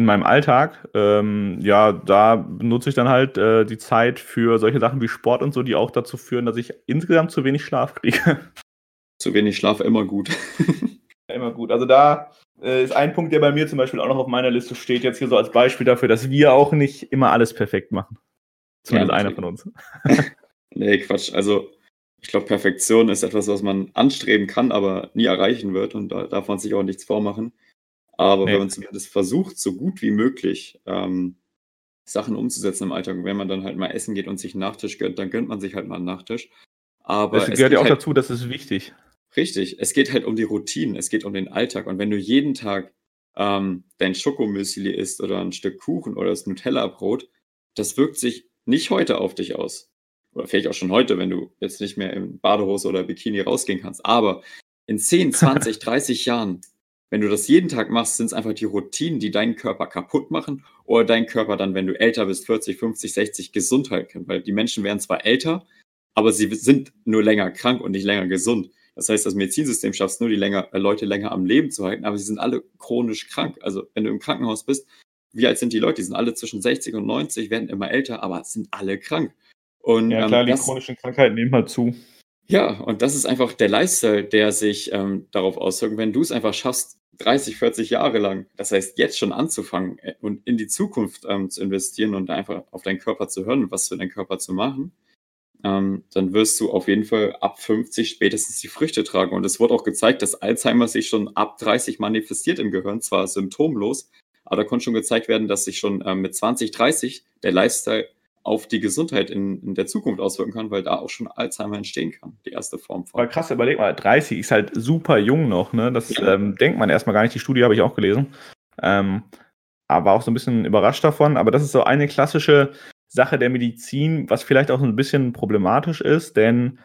In meinem Alltag, ähm, ja, da nutze ich dann halt äh, die Zeit für solche Sachen wie Sport und so, die auch dazu führen, dass ich insgesamt zu wenig Schlaf kriege. Zu wenig Schlaf immer gut. immer gut. Also da äh, ist ein Punkt, der bei mir zum Beispiel auch noch auf meiner Liste steht, jetzt hier so als Beispiel dafür, dass wir auch nicht immer alles perfekt machen. Zumindest ja, einer von uns. nee, Quatsch. Also ich glaube, Perfektion ist etwas, was man anstreben kann, aber nie erreichen wird und da darf man sich auch nichts vormachen. Aber nee. wenn man zumindest versucht, so gut wie möglich ähm, Sachen umzusetzen im Alltag, wenn man dann halt mal essen geht und sich einen Nachtisch gönnt, dann gönnt man sich halt mal einen Nachtisch. Aber das gehört ja auch halt, dazu, das ist wichtig. Richtig, es geht halt um die Routinen, es geht um den Alltag. Und wenn du jeden Tag ähm, dein Schokomüsli isst oder ein Stück Kuchen oder das Nutella-Brot, das wirkt sich nicht heute auf dich aus. Oder vielleicht auch schon heute, wenn du jetzt nicht mehr in Badehose oder Bikini rausgehen kannst. Aber in 10, 20, 30 Jahren wenn du das jeden Tag machst, sind es einfach die Routinen, die deinen Körper kaputt machen oder dein Körper dann, wenn du älter bist, 40, 50, 60, Gesundheit kann. Weil die Menschen werden zwar älter, aber sie sind nur länger krank und nicht länger gesund. Das heißt, das Medizinsystem schafft es nur, die länger, äh, Leute länger am Leben zu halten, aber sie sind alle chronisch krank. Also wenn du im Krankenhaus bist, wie alt sind die Leute? Die sind alle zwischen 60 und 90, werden immer älter, aber sind alle krank. Und, ja, klar, ähm, die chronischen Krankheiten nehmen halt zu. Ja, und das ist einfach der Lifestyle, der sich ähm, darauf auswirkt. Wenn du es einfach schaffst, 30, 40 Jahre lang. Das heißt, jetzt schon anzufangen äh, und in die Zukunft ähm, zu investieren und einfach auf deinen Körper zu hören was für deinen Körper zu machen, ähm, dann wirst du auf jeden Fall ab 50 spätestens die Früchte tragen. Und es wurde auch gezeigt, dass Alzheimer sich schon ab 30 manifestiert im Gehirn, zwar symptomlos, aber da konnte schon gezeigt werden, dass sich schon ähm, mit 20, 30 der Lifestyle auf die Gesundheit in, in, der Zukunft auswirken kann, weil da auch schon Alzheimer entstehen kann, die erste Form von. Aber krass, überleg mal, 30 ist halt super jung noch, ne? Das ja. ähm, denkt man erstmal gar nicht, die Studie habe ich auch gelesen. Ähm, aber auch so ein bisschen überrascht davon. Aber das ist so eine klassische Sache der Medizin, was vielleicht auch so ein bisschen problematisch ist, denn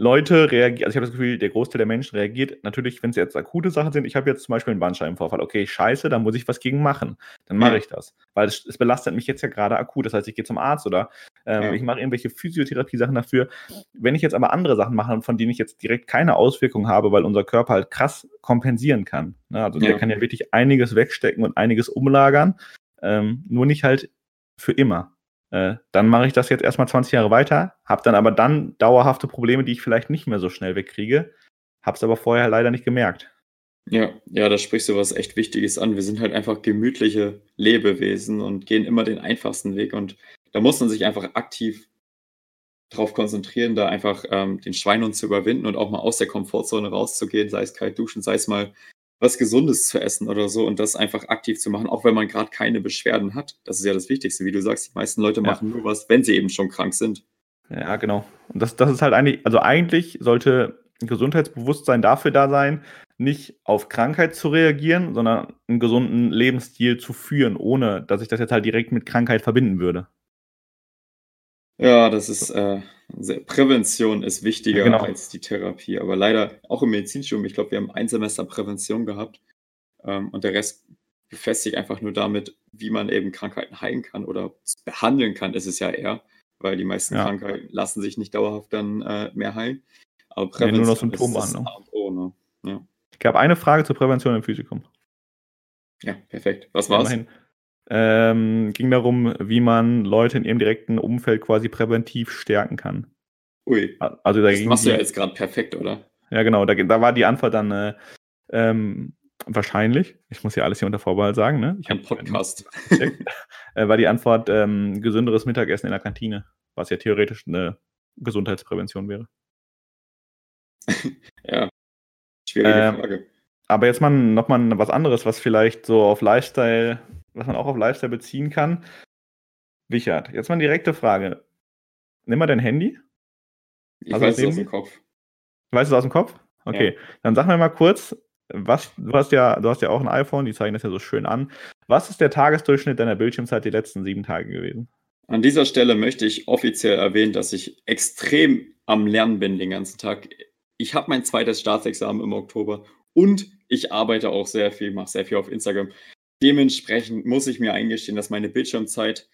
Leute reagieren, also ich habe das Gefühl, der Großteil der Menschen reagiert natürlich, wenn es jetzt akute Sachen sind. Ich habe jetzt zum Beispiel einen Bandscheibenvorfall. Okay, scheiße, da muss ich was gegen machen. Dann mache ja. ich das. Weil es, es, belastet mich jetzt ja gerade akut. Das heißt, ich gehe zum Arzt oder ähm, ja. ich mache irgendwelche Physiotherapie-Sachen dafür. Wenn ich jetzt aber andere Sachen mache, von denen ich jetzt direkt keine Auswirkungen habe, weil unser Körper halt krass kompensieren kann. Ne? Also ja. der kann ja wirklich einiges wegstecken und einiges umlagern. Ähm, nur nicht halt für immer. Äh, dann mache ich das jetzt erstmal 20 Jahre weiter, habe dann aber dann dauerhafte Probleme, die ich vielleicht nicht mehr so schnell wegkriege, habe es aber vorher leider nicht gemerkt. Ja, ja, da sprichst du was echt Wichtiges an. Wir sind halt einfach gemütliche Lebewesen und gehen immer den einfachsten Weg und da muss man sich einfach aktiv darauf konzentrieren, da einfach ähm, den Schweinhund zu überwinden und auch mal aus der Komfortzone rauszugehen, sei es kalt duschen, sei es mal was Gesundes zu essen oder so und das einfach aktiv zu machen, auch wenn man gerade keine Beschwerden hat. Das ist ja das Wichtigste. Wie du sagst, die meisten Leute machen ja. nur was, wenn sie eben schon krank sind. Ja, genau. Und das, das ist halt eigentlich, also eigentlich sollte Gesundheitsbewusstsein dafür da sein, nicht auf Krankheit zu reagieren, sondern einen gesunden Lebensstil zu führen, ohne dass ich das jetzt halt direkt mit Krankheit verbinden würde. Ja, das ist äh, Prävention ist wichtiger ja, genau. als die Therapie. Aber leider auch im Medizinstudium, ich glaube, wir haben ein Semester Prävention gehabt ähm, und der Rest befasst sich einfach nur damit, wie man eben Krankheiten heilen kann oder behandeln kann, ist es ja eher, weil die meisten ja. Krankheiten lassen sich nicht dauerhaft dann äh, mehr heilen. Aber Prävention nee, nur noch Symptombehandlung. ist O, ne? ja. Ich habe eine Frage zur Prävention im Physikum. Ja, perfekt. Was war's? Immerhin. Ähm, ging darum, wie man Leute in ihrem direkten Umfeld quasi präventiv stärken kann. Ui. Also das machst du ja jetzt gerade perfekt, oder? Ja, genau. Da, da war die Antwort dann äh, ähm, wahrscheinlich. Ich muss ja alles hier unter Vorbehalt sagen. Ne? Ich Ein Podcast. äh, war die Antwort ähm, gesünderes Mittagessen in der Kantine, was ja theoretisch eine Gesundheitsprävention wäre. ja, schwierige Ähm, Frage. Aber jetzt mal nochmal was anderes, was vielleicht so auf Lifestyle, was man auch auf Lifestyle beziehen kann. Wichert, jetzt mal eine direkte Frage. Nimm mal dein Handy. Ich also weiß es aus dem? Kopf. Weißt du es aus dem Kopf? Okay, dann sag mir mal kurz, was, du hast ja, du hast ja auch ein iPhone, die zeigen das ja so schön an. Was ist der Tagesdurchschnitt deiner Bildschirmzeit die letzten sieben Tage gewesen? An dieser Stelle möchte ich offiziell erwähnen, dass ich extrem am Lernen bin den ganzen Tag. Ich habe mein zweites Staatsexamen im Oktober und ich arbeite auch sehr viel, mache sehr viel auf Instagram. Dementsprechend muss ich mir eingestehen, dass meine Bildschirmzeit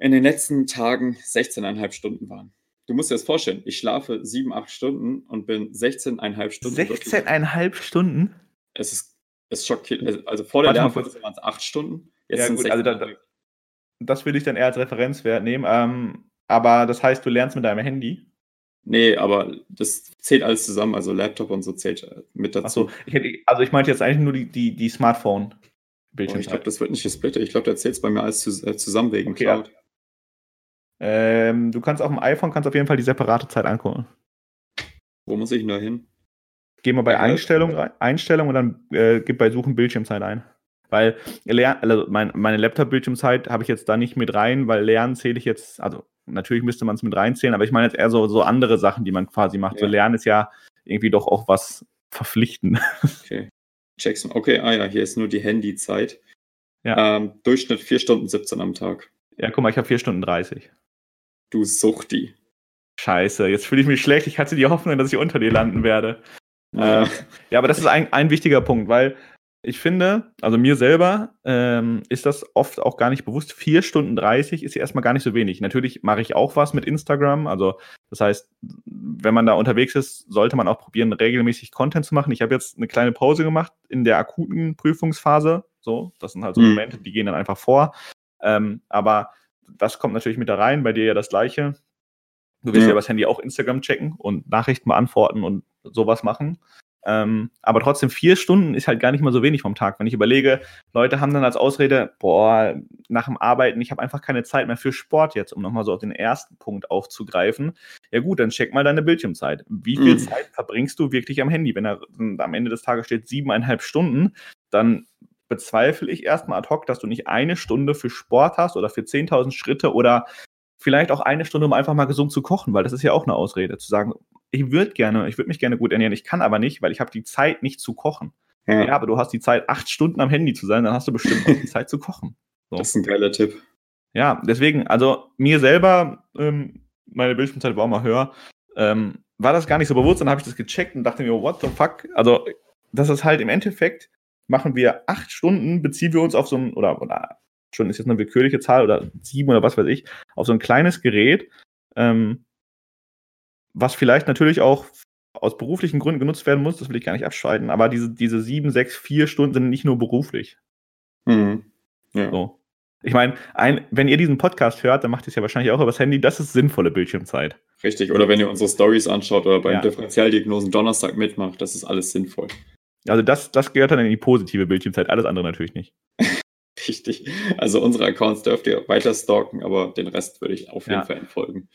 in den letzten Tagen 16,5 Stunden waren. Du musst dir das vorstellen, ich schlafe 7, 8 Stunden und bin 16,5 Stunden. wirklich- 16,5 Stunden? Es ist, es schockiert. Also vor der Lernphase waren es 8 Stunden. Jetzt Ja, sind gut, also da- 16,5. Das würde ich dann eher als Referenzwert nehmen. Ähm, aber das heißt, du lernst mit deinem Handy. Nee, aber das zählt alles zusammen, also Laptop und so zählt äh, mit dazu. Achso, ich hätte, also ich meinte jetzt eigentlich nur die, die, die Oh, ich glaube, das wird nicht gesplittet. Ich glaube, da zählt es bei mir alles äh, zusammen wegen Okay, Cloud. Ähm, du kannst auf dem iPhone kannst auf jeden Fall die separate Zeit angucken. Wo muss ich denn da hin? Geh mal bei Ja, Einstellungen rein, Einstellung und dann äh, gib bei Suchen Bildschirmzeit ein. Weil also mein, meine Laptop-Bildschirmzeit habe ich jetzt da nicht mit rein, weil Lernen zähle ich jetzt, also natürlich müsste man es mit reinzählen, aber ich meine jetzt eher so, so andere Sachen, die man quasi macht. So Ja. Lernen ist ja irgendwie doch auch was verpflichten. Okay. Check's. Okay, ah ja, hier ist nur die Handyzeit. Ja. Ähm, Durchschnitt 4 Stunden 17 am Tag. ja, guck mal, ich habe 4 Stunden 30. Du Suchti. Scheiße, jetzt fühle ich mich schlecht. Ich hatte die Hoffnung, dass ich unter dir landen werde. Ja. Äh, ja, aber das ist ein, ein wichtiger Punkt, weil ich finde, also mir selber ähm, ist das oft auch gar nicht bewusst. 4 Stunden 30 ist ja erstmal gar nicht so wenig. Natürlich mache ich auch was mit Instagram. Also, das heißt, wenn man da unterwegs ist, sollte man auch probieren, regelmäßig Content zu machen. Ich habe jetzt eine kleine Pause gemacht in der akuten Prüfungsphase. So, das sind halt so Mhm. Momente, die gehen dann einfach vor. Ähm, aber das kommt natürlich mit da rein, bei dir ja das Gleiche. Du willst ja, Ja. über das Handy auch Instagram checken und Nachrichten beantworten und sowas machen. Ähm, aber trotzdem, vier Stunden ist halt gar nicht mal so wenig vom Tag. Wenn ich überlege, Leute haben dann als Ausrede, boah, nach dem Arbeiten, ich habe einfach keine Zeit mehr für Sport jetzt, um nochmal so auf den ersten Punkt aufzugreifen. Ja gut, dann check mal deine Bildschirmzeit. Wie viel Mhm. Zeit verbringst du wirklich am Handy? Wenn da am Ende des Tages steht siebeneinhalb Stunden, dann bezweifle ich erstmal ad hoc, dass du nicht eine Stunde für Sport hast oder für 10.000 Schritte oder vielleicht auch eine Stunde, um einfach mal gesund zu kochen, weil das ist ja auch eine Ausrede, zu sagen, ich würde gerne, ich würde mich gerne gut ernähren, ich kann aber nicht, weil ich habe die Zeit nicht zu kochen. Ja, Ja, aber du hast die Zeit, acht Stunden am Handy zu sein, dann hast du bestimmt auch die Zeit zu kochen. So. das ist ein geiler Tipp. Ja, deswegen, also mir selber, ähm, meine Bildschirmzeit war auch mal höher, ähm, war das gar nicht so bewusst, dann habe ich das gecheckt und dachte mir, what the fuck? Also, das ist halt im Endeffekt, machen wir acht Stunden, beziehen wir uns auf so ein, oder, oder Stunden ist jetzt eine willkürliche Zahl oder sieben oder was weiß ich, auf so ein kleines Gerät, ähm, was vielleicht natürlich auch aus beruflichen Gründen genutzt werden muss, das will ich gar nicht abstreiten, aber diese, diese sieben, sechs, vier Stunden sind nicht nur beruflich. Mhm. Ja. So. Ich meine, ein, wenn ihr diesen Podcast hört, dann macht ihr es ja wahrscheinlich auch übers Handy. Das ist sinnvolle Bildschirmzeit. Richtig. Oder wenn ihr unsere Stories anschaut oder beim Ja. Differentialdiagnosen Donnerstag mitmacht, das ist alles sinnvoll. Also das, das gehört dann in die positive Bildschirmzeit, alles andere natürlich nicht. Richtig. Also unsere Accounts dürft ihr weiter stalken, aber den Rest würde ich auf jeden Ja. Fall entfolgen.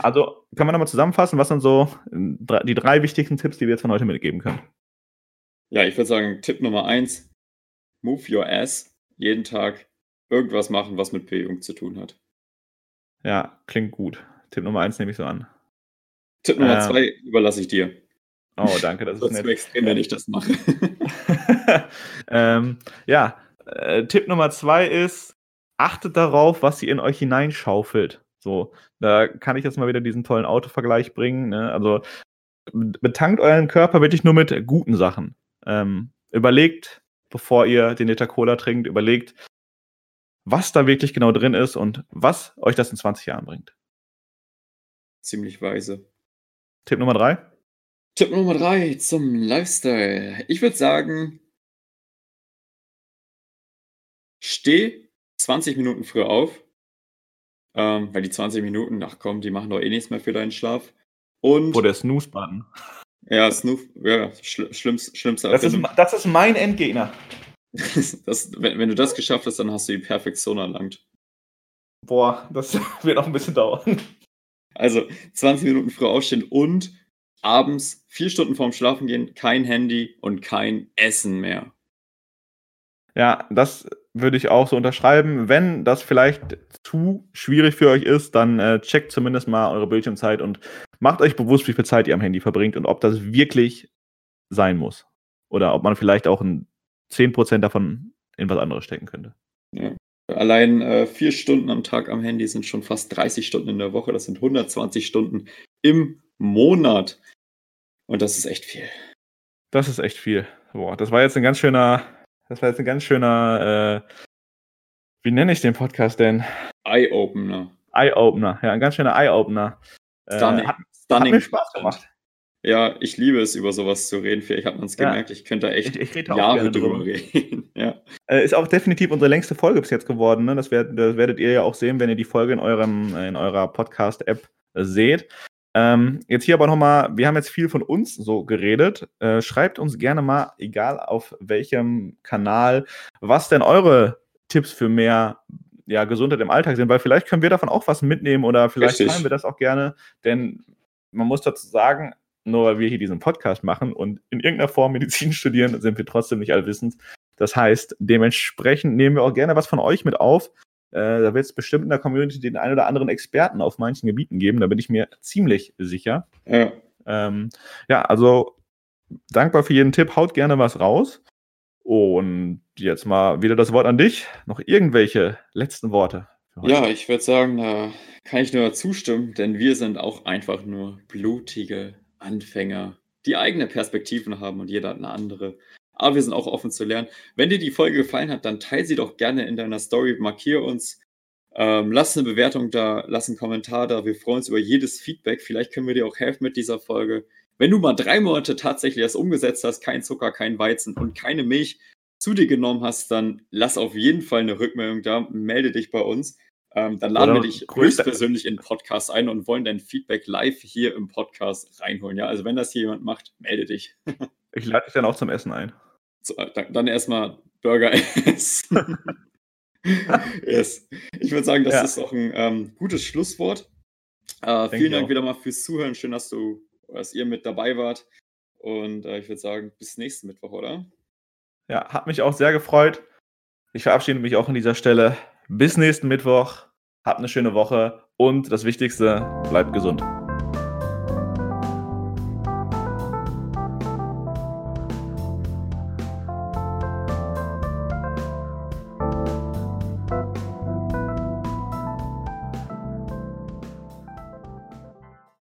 Also kann man nochmal zusammenfassen, was sind so äh, die drei wichtigsten Tipps, die wir jetzt von heute mitgeben können? Ja, ich würde sagen, Tipp Nummer eins, move your ass. Jeden Tag irgendwas machen, was mit Bewegung zu tun hat. Ja, klingt gut. Tipp Nummer eins nehme ich so an. Tipp Nummer Ähm, zwei überlasse ich dir. Oh, danke, das ist nett. extrem, wenn ich das mache. ähm, ja, äh, Tipp Nummer zwei ist, achtet darauf, was ihr in euch hineinschaufelt. So, da kann ich jetzt mal wieder diesen tollen Autovergleich bringen. Ne? Also betankt euren Körper wirklich nur mit guten Sachen. Ähm, überlegt, bevor ihr den Liter Cola trinkt, überlegt, was da wirklich genau drin ist und was euch das in 20 Jahren bringt. Ziemlich weise. Tipp Nummer drei. Tipp Nummer drei zum Lifestyle. Ich würde sagen, steh 20 Minuten früher auf, ähm, weil die 20 Minuten, ach komm, die machen doch eh nichts mehr für deinen Schlaf. Und Wo der Snooze-Button. Ja, Snoof, ja, schl schlimmst, schlimmste Das ist, das ist mein Endgegner. das, wenn, wenn du das geschafft hast, dann hast du die Perfektion erlangt. Boah, das wird noch ein bisschen dauern. Also 20 Minuten früh aufstehen und abends vier Stunden vorm Schlafen gehen, kein Handy und kein Essen mehr. Ja, das würde ich auch so unterschreiben. Wenn das vielleicht zu schwierig für euch ist, dann äh, checkt zumindest mal eure Bildschirmzeit und macht euch bewusst, wie viel Zeit ihr am Handy verbringt und ob das wirklich sein muss. Oder ob man vielleicht auch ein 10% davon in was anderes stecken könnte. Ja. Allein äh, vier Stunden am Tag am Handy sind schon fast 30 Stunden in der Woche. Das sind 120 Stunden im Monat. Und das ist echt viel. Das ist echt viel. Boah, das war jetzt ein ganz schöner, das war jetzt ein ganz schöner, äh, wie nenne ich den Podcast denn? Eye-Opener. Eye-Opener, ja, ein ganz schöner Eye-Opener. Stunning. Äh, hat, Stunning. hat mir Spaß gemacht. Ja, ich liebe es, über sowas zu reden. Vielleicht hat man es Ja. gemerkt, ich könnte da echt Ich, ich Jahre drüber drüber. reden. ja. Äh, ist auch definitiv unsere längste Folge bis jetzt geworden. Ne? Das, werdet, das werdet ihr ja auch sehen, wenn ihr die Folge in, eurem, in eurer Podcast-App äh, seht. Ähm, jetzt hier aber nochmal, wir haben jetzt viel von uns so geredet. Äh, schreibt uns gerne mal, egal auf welchem Kanal, was denn eure Tipps für mehr ja, Gesundheit im Alltag sind, weil vielleicht können wir davon auch was mitnehmen oder vielleicht Richtig. teilen wir das auch gerne, denn man muss dazu sagen, nur weil wir hier diesen Podcast machen und in irgendeiner Form Medizin studieren, sind wir trotzdem nicht allwissend. Das heißt, dementsprechend nehmen wir auch gerne was von euch mit auf. Äh, da wird es bestimmt in der Community den einen oder anderen Experten auf manchen Gebieten geben, da bin ich mir ziemlich sicher. ja. Ähm, ja, also dankbar für jeden Tipp, haut gerne was raus. Und jetzt mal wieder das Wort an dich. Noch irgendwelche letzten Worte? Ja, ich würde sagen, da kann ich nur zustimmen, denn wir sind auch einfach nur blutige Anfänger, die eigene Perspektiven haben und jeder hat eine andere. Aber wir sind auch offen zu lernen. Wenn dir die Folge gefallen hat, dann teile sie doch gerne in deiner Story, markiere uns, ähm, lass eine Bewertung da, lass einen Kommentar da. Wir freuen uns über jedes Feedback. Vielleicht können wir dir auch helfen mit dieser Folge. Wenn du mal drei Monate tatsächlich das umgesetzt hast, kein Zucker, kein Weizen und keine Milch zu dir genommen hast, dann lass auf jeden Fall eine Rückmeldung da, melde dich bei uns. Ähm, dann laden Oder wir dich höchstpersönlich in den Podcast ein und wollen dein Feedback live hier im Podcast reinholen. Ja, also wenn das hier jemand macht, melde dich. Ich lade dich dann auch zum Essen ein. So, äh, dann, erstmal Burger essen. yes. Ich würde sagen, das Ja. ist auch ein ähm, gutes Schlusswort. Äh, vielen Dank auch. wieder mal fürs Zuhören. Schön, dass du, dass ihr mit dabei wart. Und äh, ich würde sagen, bis nächsten Mittwoch, oder? Ja, hat mich auch sehr gefreut. Ich verabschiede mich auch an dieser Stelle. Bis nächsten Mittwoch. Habt eine schöne Woche und das Wichtigste, bleibt gesund.